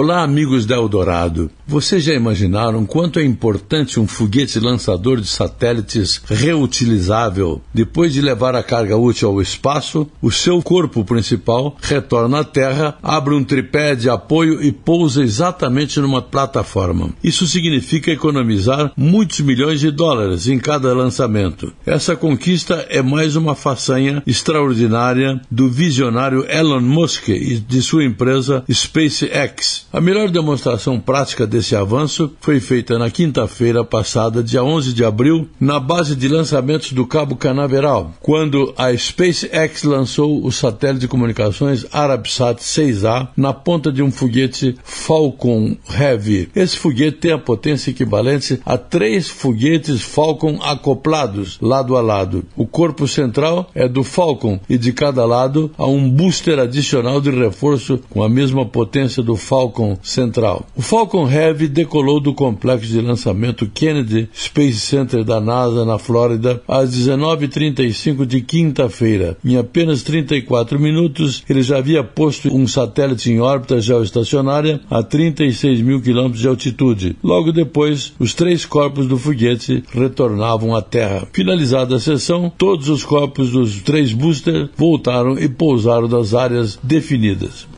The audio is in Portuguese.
Olá, amigos da Eldorado. Vocês já imaginaram quanto é importante um foguete lançador de satélites reutilizável? Depois de levar a carga útil ao espaço, o seu corpo principal retorna à Terra, abre um tripé de apoio e pousa exatamente numa plataforma. Isso significa economizar muitos milhões de dólares em cada lançamento. Essa conquista é mais uma façanha extraordinária do visionário Elon Musk e de sua empresa SpaceX. A melhor demonstração prática desse avanço foi feita na quinta-feira passada, dia 11 de abril, na base de lançamentos do Cabo Canaveral, quando a SpaceX lançou o satélite de comunicações Arabsat 6A na ponta de um foguete Falcon Heavy. Esse foguete tem a potência equivalente a três foguetes Falcon acoplados lado a lado. O corpo central é do Falcon e de cada lado há um booster adicional de reforço com a mesma potência do Falcon Falcon Central. O Falcon Heavy decolou do complexo de lançamento Kennedy Space Center da NASA, na Flórida, às 19h35 de quinta-feira. Em apenas 34 minutos, ele já havia posto um satélite em órbita geoestacionária a 36 mil quilômetros de altitude. Logo depois, os três corpos do foguete retornavam à Terra. Finalizada a sessão, todos os corpos dos três boosters voltaram e pousaram nas áreas definidas.